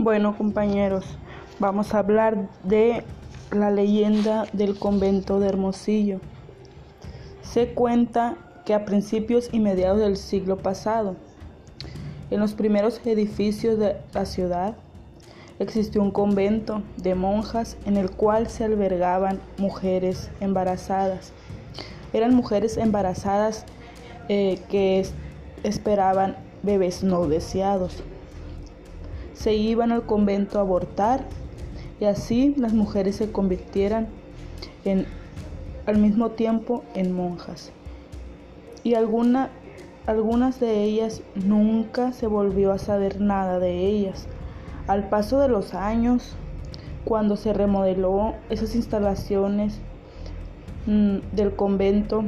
Bueno compañeros, vamos a hablar de la leyenda del convento de Hermosillo. Se cuenta que a principios y mediados del siglo pasado, en los primeros edificios de la ciudad, existió un convento de monjas en el cual se albergaban mujeres embarazadas. Eran mujeres embarazadas eh, que esperaban bebés no deseados. Se iban al convento a abortar y así las mujeres se convirtieran en, al mismo tiempo en monjas. Y alguna, algunas de ellas nunca se volvió a saber nada de ellas. Al paso de los años, cuando se remodeló esas instalaciones mm, del convento,